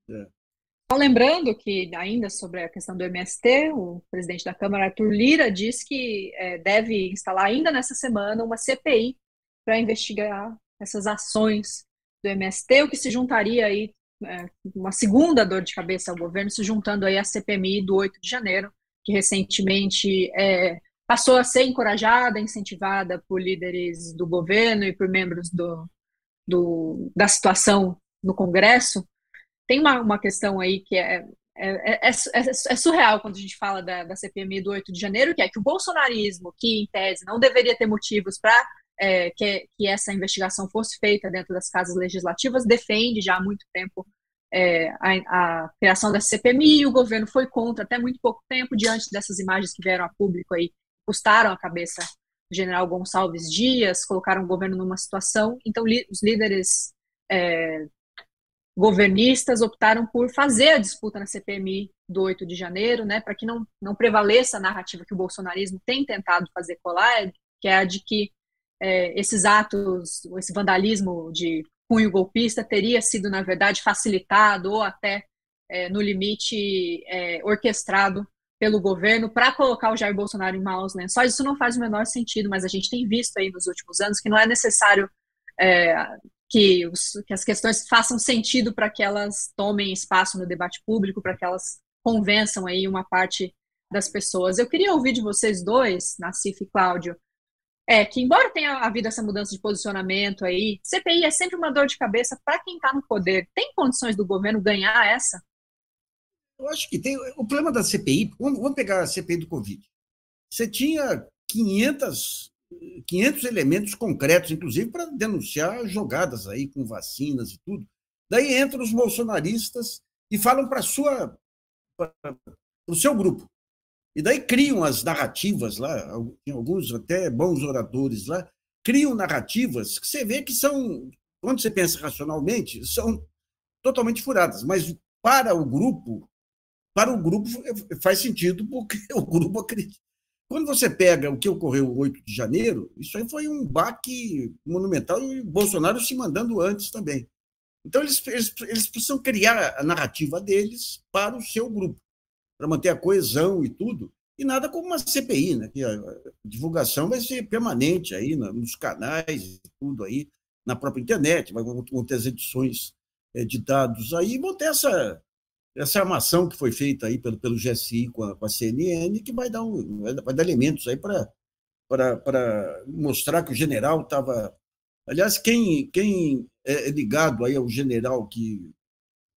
É. Lembrando que, ainda sobre a questão do MST, o presidente da Câmara, Arthur Lira, diz que é, deve instalar ainda nessa semana uma CPI para investigar essas ações do MST, o que se juntaria aí, é, uma segunda dor de cabeça ao governo, se juntando aí à CPMI do 8 de janeiro, que recentemente é, passou a ser encorajada, incentivada por líderes do governo e por membros do, do, da situação no Congresso, tem uma, uma questão aí que é, é, é, é, surreal quando a gente fala da, da CPMI do 8 de janeiro, que é que o bolsonarismo, que em tese não deveria ter motivos para é, que, que, essa investigação fosse feita dentro das casas legislativas, defende já há muito tempo é, a, a, criação da CPMI, o governo foi contra até muito pouco tempo, diante dessas imagens que vieram a público aí, custaram a cabeça do general Gonçalves Dias, colocaram o governo numa situação, então os líderes é, governistas optaram por fazer a disputa na CPMI do 8 de janeiro, né, para que não, não prevaleça a narrativa que o bolsonarismo tem tentado fazer colar, que é a de que é, esses atos, esse vandalismo de cunho golpista teria sido, na verdade, facilitado ou até, é, no limite, é, orquestrado pelo governo para colocar o Jair Bolsonaro em maus lençóis. Isso não faz o menor sentido, mas a gente tem visto aí nos últimos anos que não é necessário é, que, os, que, as questões façam sentido para que elas tomem espaço no debate público, para que elas convençam aí uma parte das pessoas. Eu queria ouvir de vocês dois, Nassif e Cláudio, é que, embora tenha havido essa mudança de posicionamento aí, CPI é sempre uma dor de cabeça para quem está no poder. Tem condições do governo ganhar essa? Eu acho que tem. O problema da CPI, vamos pegar a CPI do Covid. Você tinha 500, 500 elementos concretos, inclusive, para denunciar jogadas aí com vacinas e tudo. Daí entram os bolsonaristas e falam para o seu grupo. E daí criam as narrativas lá, alguns até bons oradores lá, criam narrativas que você vê que são, quando você pensa racionalmente, são totalmente furadas, mas para o grupo, para o grupo faz sentido porque o grupo acredita. Quando você pega o que ocorreu o 8 de janeiro, isso aí foi um baque monumental e Bolsonaro se mandando antes também. Então, eles, eles, eles precisam criar a narrativa deles para o seu grupo para manter a coesão e tudo, e nada como uma CPI, né? Que a divulgação vai ser permanente aí nos canais e tudo aí, na própria internet, vão ter as edições eh, de dados aí, vão ter essa, essa armação que foi feita aí pelo, pelo GSI com a, com a CNN, que vai dar, um, vai dar elementos aí para mostrar que o general estava. Aliás, quem, quem é ligado aí ao general que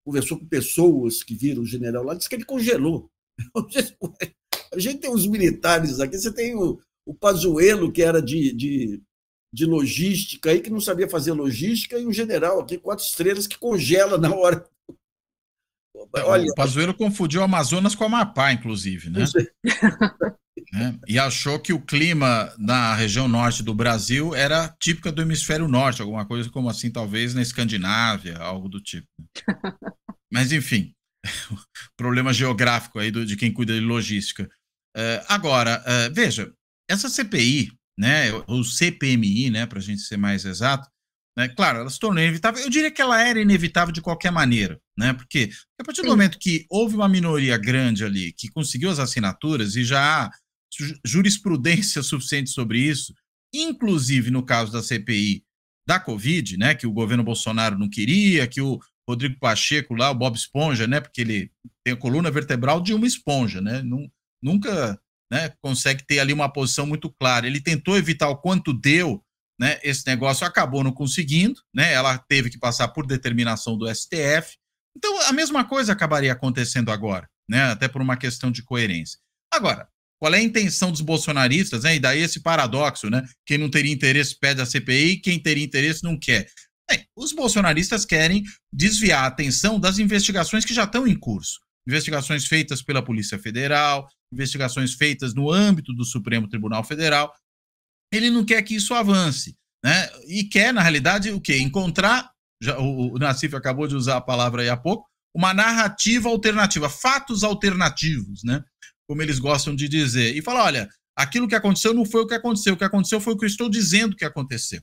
conversou com pessoas que viram o general lá, disse que ele congelou. A gente tem uns militares aqui, você tem o, o Pazuello, que era de, de, de logística, aí, que não sabia fazer logística, e um general aqui, quatro estrelas, que congela na hora. Olha, o Pazuello confundiu o Amazonas com o Amapá, inclusive, né? É, e achou que o clima na região norte do Brasil era típica do hemisfério norte, alguma coisa como assim, talvez na Escandinávia, algo do tipo. Mas, enfim, problema geográfico aí do, de quem cuida de logística. Uh, agora, uh, veja, essa CPI, né, o CPMI, né, para a gente ser mais exato, né, claro, ela se tornou inevitável. Eu diria que ela era inevitável de qualquer maneira, né, porque a partir do Sim. momento que houve uma minoria grande ali que conseguiu as assinaturas e já há jurisprudência suficiente sobre isso, inclusive no caso da CPI da Covid, né, que o governo Bolsonaro não queria, que o Rodrigo Pacheco lá, o Bob Esponja, né? Porque ele tem a coluna vertebral de uma esponja, né? Nunca né, consegue ter ali uma posição muito clara. Ele tentou evitar o quanto deu, né? Esse negócio acabou não conseguindo, né? Ela teve que passar por determinação do STF. Então, a mesma coisa acabaria acontecendo agora, né? Até por uma questão de coerência. Agora, qual é a intenção dos bolsonaristas, né? E daí esse paradoxo, né? Quem não teria interesse pede a CPI, quem teria interesse não quer. Bem, os bolsonaristas querem desviar a atenção das investigações que já estão em curso. Investigações feitas pela Polícia Federal, investigações feitas no âmbito do Supremo Tribunal Federal. Ele não quer que isso avance. Né? E quer, na realidade, o quê? Encontrar, já, o, o Nassif acabou de usar a palavra aí há pouco, uma narrativa alternativa, fatos alternativos, né? como eles gostam de dizer. E falar: olha, aquilo que aconteceu não foi o que aconteceu, o que aconteceu foi o que eu estou dizendo que aconteceu.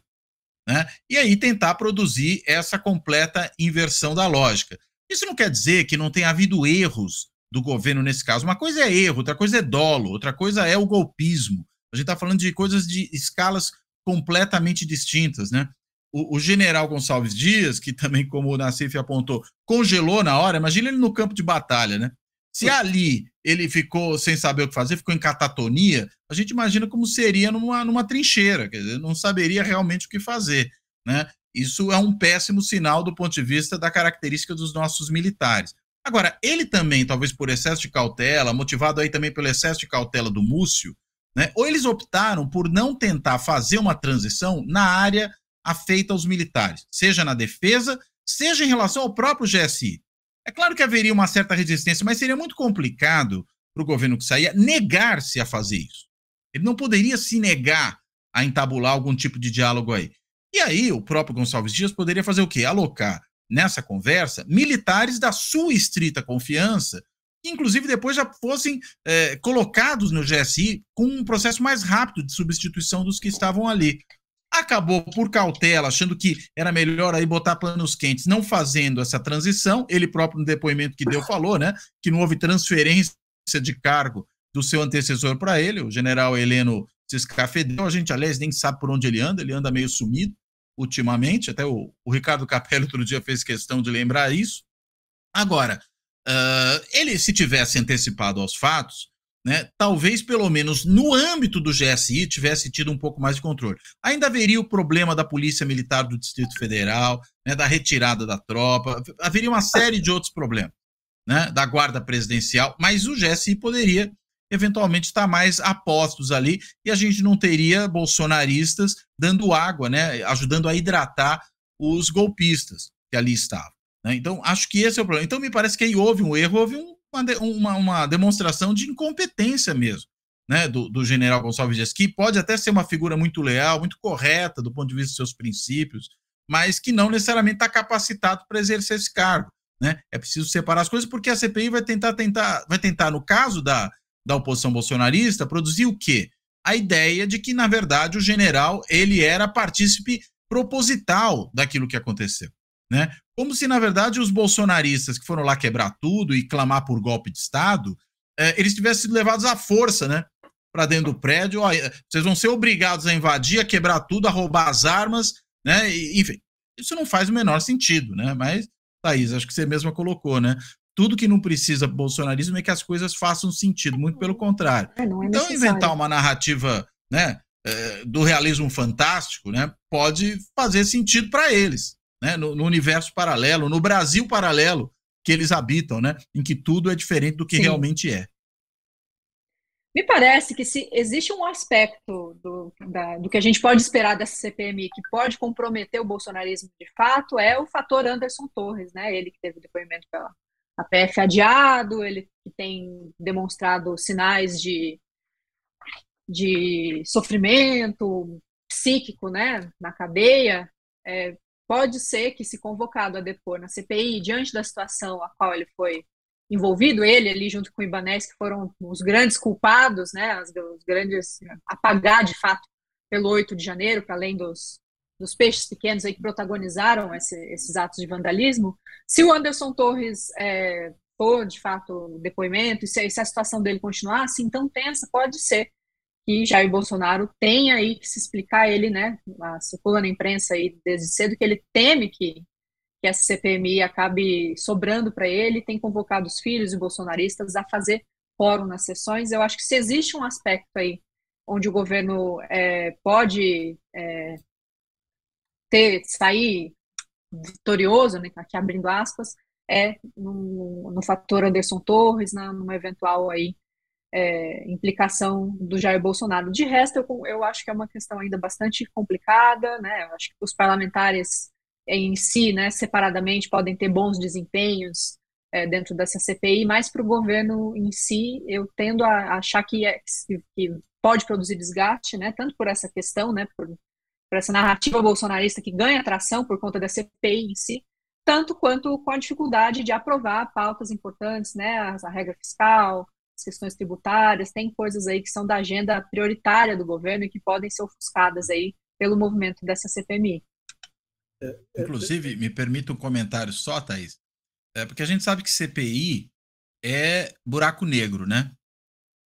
Né? E aí tentar produzir essa completa inversão da lógica. Isso não quer dizer que não tenha havido erros do governo nesse caso. Uma coisa é erro, outra coisa é dolo, outra coisa é o golpismo. A gente está falando de coisas de escalas completamente distintas, né? O, o, general Gonçalves Dias, que também, como o Nassif apontou, congelou na hora, imagina ele no campo de batalha, né? Se ali ele ficou sem saber o que fazer, ficou em catatonia, a gente imagina como seria numa, numa trincheira, quer dizer, não saberia realmente o que fazer. Né? isso é um péssimo sinal do ponto de vista da característica dos nossos militares. Agora, ele também, talvez por excesso de cautela, motivado aí também pelo excesso de cautela do Múcio, né, ou eles optaram por não tentar fazer uma transição na área afeita aos militares, seja na defesa, seja em relação ao próprio GSI. É claro que haveria uma certa resistência, mas seria muito complicado para o governo que saía negar-se a fazer isso. Ele não poderia se negar a entabular algum tipo de diálogo aí. E aí, o próprio Gonçalves Dias poderia fazer o quê? Alocar nessa conversa militares da sua estrita confiança, inclusive depois já fossem é, colocados no GSI com um processo mais rápido de substituição dos que estavam ali. Acabou por cautela, achando que era melhor aí botar panos quentes, não fazendo essa transição. Ele próprio, no depoimento que deu, falou, né, que não houve transferência de cargo do seu antecessor para ele, o general Heleno Ciscafedel. A gente, aliás, nem sabe por onde ele anda, ele anda meio sumido ultimamente, até o, o Ricardo Capello outro dia fez questão de lembrar isso. Agora, uh, ele, se tivesse antecipado aos fatos, né, talvez pelo menos no âmbito do GSI tivesse tido um pouco mais de controle. Ainda haveria o problema da Polícia Militar do Distrito Federal, né, da retirada da tropa, haveria uma série de outros problemas, né, da Guarda Presidencial, mas o GSI poderia eventualmente estar mais apostos ali e a gente não teria bolsonaristas dando água, né, ajudando a hidratar os golpistas que ali estavam. Né? Então, acho que esse é o problema. Então, me parece que aí houve um erro, houve um, uma, uma, demonstração de incompetência mesmo. Né, do, do, general Gonçalves Dias, que pode até ser uma figura muito leal, muito correta do ponto de vista dos seus princípios, mas que não necessariamente está capacitado para exercer esse cargo. Né? É preciso separar as coisas, porque a CPI vai tentar, tentar, vai tentar, no caso da, da oposição bolsonarista produzir o quê? A ideia de que, na verdade, o general ele era partícipe proposital daquilo que aconteceu. Né? Como se, na verdade, os bolsonaristas que foram lá quebrar tudo e clamar por golpe de Estado, eh, eles tivessem sido levados à força, né? Para dentro do prédio, ó, vocês vão ser obrigados a invadir, a quebrar tudo, a roubar as armas, né? E, enfim, isso não faz o menor sentido, né? Mas, Thaís, acho que você mesma colocou, né? tudo que não precisa bolsonarismo é que as coisas façam sentido, muito pelo contrário. É, é então, inventar uma narrativa né, é, do realismo fantástico né, pode fazer sentido para eles, né, no, no, universo paralelo, no Brasil paralelo que eles habitam, né, em que tudo é diferente do que Sim. realmente é. Me parece que se existe um aspecto do, da, do que a gente pode esperar dessa CPMI que pode comprometer o bolsonarismo de fato é o fator Anderson Torres, né? Ele que teve depoimento pela, a PF adiado, ele tem demonstrado sinais de, de sofrimento psíquico né, na cadeia, é, pode ser que, se convocado a depor na CPI, diante da situação a qual ele foi envolvido, ele ali junto com o Ibanez, que foram os grandes culpados, né, os, grandes, apagar de fato pelo 8 de janeiro, para além dos, dos peixes pequenos aí que protagonizaram esse, esses atos de vandalismo, se o Anderson Torres é, for de fato depoimento, e se, se, a situação dele continuar assim tão tensa, pode ser que Jair Bolsonaro tenha aí que se explicar ele, né, circula na imprensa aí desde cedo que ele teme que, que essa CPMI acabe sobrando para ele, tem convocado os filhos e bolsonaristas a fazer fórum nas sessões, eu acho que se existe um aspecto aí onde o governo é, pode é, ter sair vitorioso, né, aqui abrindo aspas, é no, no fator Anderson Torres, na, numa eventual aí é, implicação do Jair Bolsonaro. De resto, eu, eu acho que é uma questão ainda bastante complicada, né? Eu acho que os parlamentares em si, né, separadamente, podem ter bons desempenhos é, dentro dessa CPI, mas para o governo em si, eu tendo a achar que, é, que pode produzir desgaste, né, tanto por essa questão, né, por para essa narrativa bolsonarista que ganha atração por conta da CPI em si, tanto quanto com a dificuldade de aprovar pautas importantes, né, a, regra fiscal, as questões tributárias, tem coisas aí que são da agenda prioritária do governo e que podem ser ofuscadas aí pelo movimento dessa CPMI. É, é, Inclusive, me permita um comentário só, Thaís, é porque a gente sabe que CPI é buraco negro, né?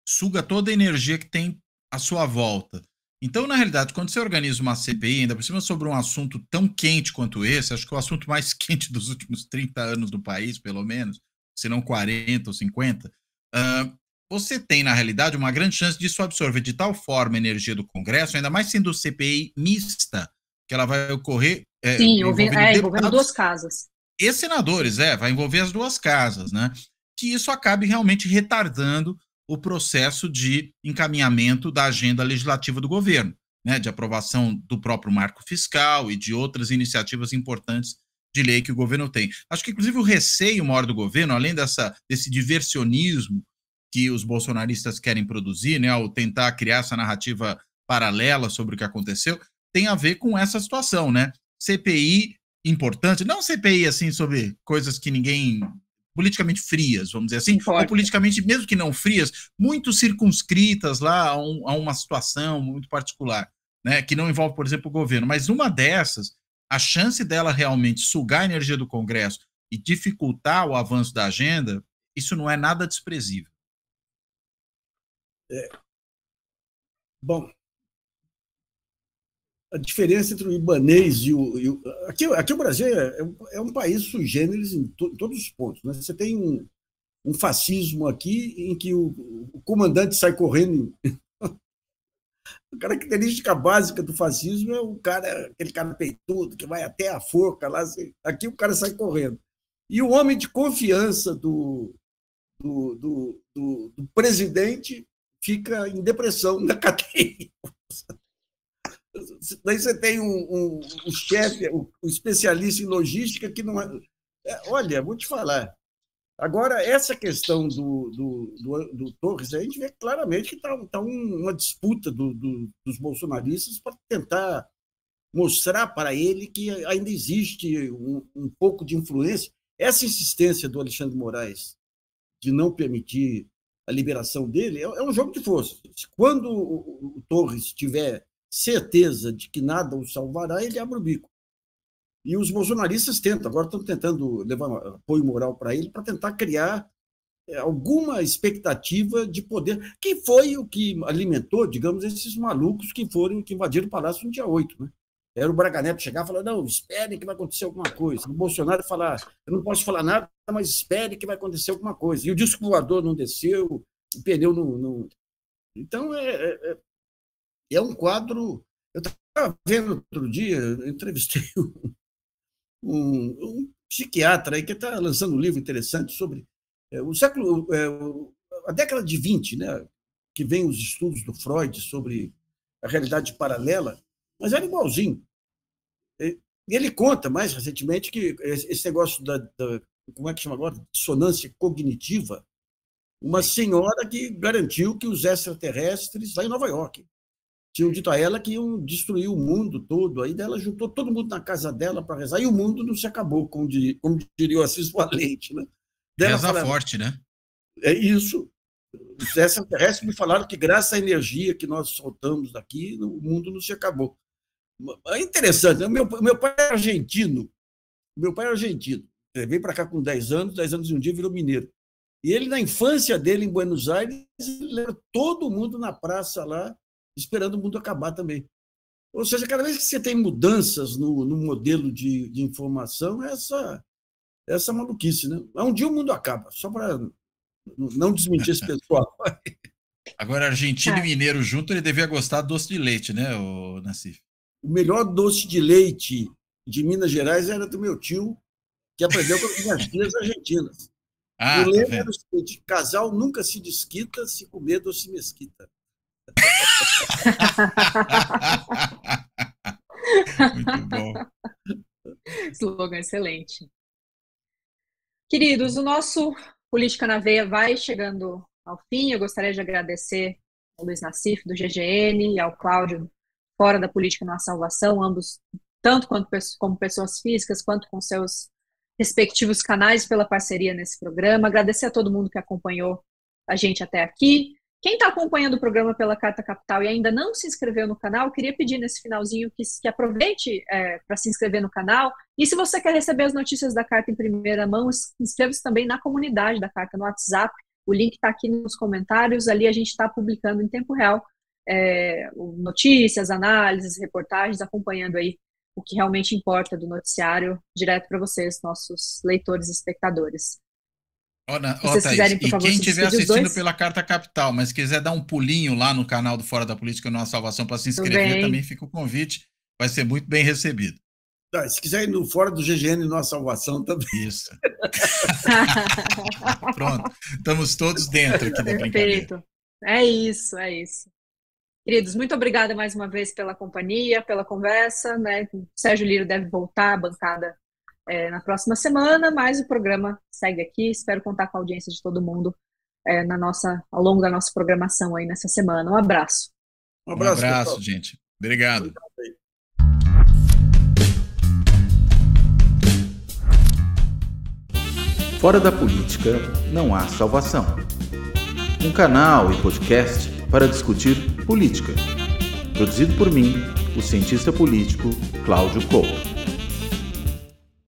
Suga toda a energia que tem à sua volta. Então, na realidade, quando você organiza uma CPI, ainda por cima sobre um assunto tão quente quanto esse, acho que é o assunto mais quente dos últimos 30 anos do país, pelo menos, se não 40 ou 50, uh, você tem, na realidade, uma grande chance disso absorver de tal forma a energia do Congresso, ainda mais sendo CPI mista, que ela vai ocorrer. É, Sim, envolvendo, é, envolvendo duas casas. E senadores, é, vai envolver as duas casas, né? Que isso acabe realmente retardando o processo de encaminhamento da agenda legislativa do governo, né? De aprovação do próprio marco fiscal e de outras iniciativas importantes de lei que o governo tem. Acho que, inclusive, o receio maior do governo, além dessa, desse diversionismo que os bolsonaristas querem produzir, né, ao tentar criar essa narrativa paralela sobre o que aconteceu, tem a ver com essa situação, né? CPI importante, não CPI assim sobre coisas que ninguém politicamente frias, vamos dizer assim, Importa. ou politicamente, mesmo que não frias, muito circunscritas lá a, um, a, uma situação muito particular, né, que não envolve, por exemplo, o governo. Mas uma dessas, a chance dela realmente sugar a energia do Congresso e dificultar o avanço da agenda, isso não é nada desprezível. É. Bom, a diferença entre o ibanês e o. E o aqui, aqui o Brasil é, é, um país sui generis em, to, em todos os pontos. Né? Você tem um, um fascismo aqui em que o, o comandante sai correndo. a característica básica do fascismo é o cara, aquele cara peitudo que vai até a forca lá. Assim, aqui o cara sai correndo. E o homem de confiança do, do, do, do, do presidente fica em depressão na cadeia. Daí você tem um, um, um chefe, um, um, especialista em logística que não é... é. Olha, vou te falar. Agora, essa questão do, do, do, do Torres, a gente vê claramente que está tá uma disputa do, dos bolsonaristas para tentar mostrar para ele que ainda existe um, um pouco de influência. Essa insistência do Alexandre Moraes de não permitir a liberação dele é, é um jogo de forças. Quando o, Torres tiver certeza de que nada o salvará, ele abre o bico. E os bolsonaristas tentam, agora estão tentando levar apoio moral para ele, para tentar criar eh, alguma expectativa de poder, que foi o que alimentou, digamos, esses malucos que foram, que invadiram o palácio no dia 8, né? Era o Braga Neto chegar e falar, não, esperem que vai acontecer alguma coisa. O Bolsonaro falar, eu não posso falar nada, mas espere que vai acontecer alguma coisa. E o disco voador não desceu, o pneu não... não... Então, é, é, é é um quadro. Eu estava vendo outro dia, entrevistei um, um, um, psiquiatra aí que está lançando um livro interessante sobre é, o século. É, a década de 20, né, que vem os estudos do Freud sobre a realidade paralela, mas era igualzinho. E ele conta mais recentemente que esse negócio da, da como é que chama agora? Dissonância cognitiva. Uma senhora que garantiu que os extraterrestres, lá em Nova York, tinham dito a ela que iam destruir o mundo todo. Aí ela juntou todo mundo na casa dela para rezar, e o mundo não se acabou, como, diria, como diria o Assis Valente. Né? Reza fala, forte, né? É isso. Os extraterrestres me falaram que, graças à energia que nós soltamos daqui, o mundo não se acabou. É interessante. Né? Meu, meu pai é argentino. Meu pai é argentino. Ele veio para cá com 10 anos, 10 anos e um dia virou mineiro. E ele, na infância dele em Buenos Aires, ele leva todo mundo na praça lá esperando o mundo acabar também. Ou seja, cada vez que você tem mudanças no, no modelo de, de informação, é essa, essa maluquice, né? Um dia o mundo acaba, só para não desmentir esse pessoal. Agora, argentino é. e mineiro junto, ele devia gostar do doce de leite, né, o Nassif? O melhor doce de leite de Minas Gerais era do meu tio, que aprendeu com as minhas filhas argentinas. Ah, o lema tá era o seguinte: casal nunca se desquita se comer doce mesquita. Muito bom. Slogan excelente. Queridos, o nosso Política na Veia vai chegando ao fim. Eu gostaria de agradecer ao Luiz Nassif, do GGN, e ao Cláudio, fora da Política na Salvação, ambos, tanto quanto como pessoas físicas, quanto com seus respectivos canais, pela parceria nesse programa. Agradecer a todo mundo que acompanhou a gente até aqui. Quem está acompanhando o programa pela Carta Capital e ainda não se inscreveu no canal, queria pedir nesse finalzinho que, que aproveite é, para se inscrever no canal. E se você quer receber as notícias da Carta em primeira mão, inscreva-se também na comunidade da Carta no WhatsApp. O link está aqui nos comentários. Ali a gente está publicando em tempo real é, notícias, análises, reportagens, acompanhando aí o que realmente importa do noticiário direto para vocês, nossos leitores e espectadores. Ó, na, ó, Thaís, quiserem, e quem estiver assistindo pela Carta Capital, mas quiser dar um pulinho lá no canal do Fora da Política Nossa Salvação para se inscrever, também. também fica o convite. vai ser muito bem recebido. Tá, se quiser ir no fora do GGN Nossa Salvação também. Isso. Pronto, estamos todos dentro aqui da Perfeito. É isso, é isso. Queridos, muito obrigada mais uma vez pela companhia, pela conversa. Né? O Sérgio Liro deve voltar à bancada é, na próxima semana, mas o programa segue aqui. Espero contar com a audiência de todo mundo é, na nossa, ao longo da nossa programação aí nessa semana. Um abraço. Um abraço, um abraço gente. Obrigado. Obrigado. Fora da política não há salvação. Um canal e podcast para discutir política. Produzido por mim, o cientista político Cláudio Couto.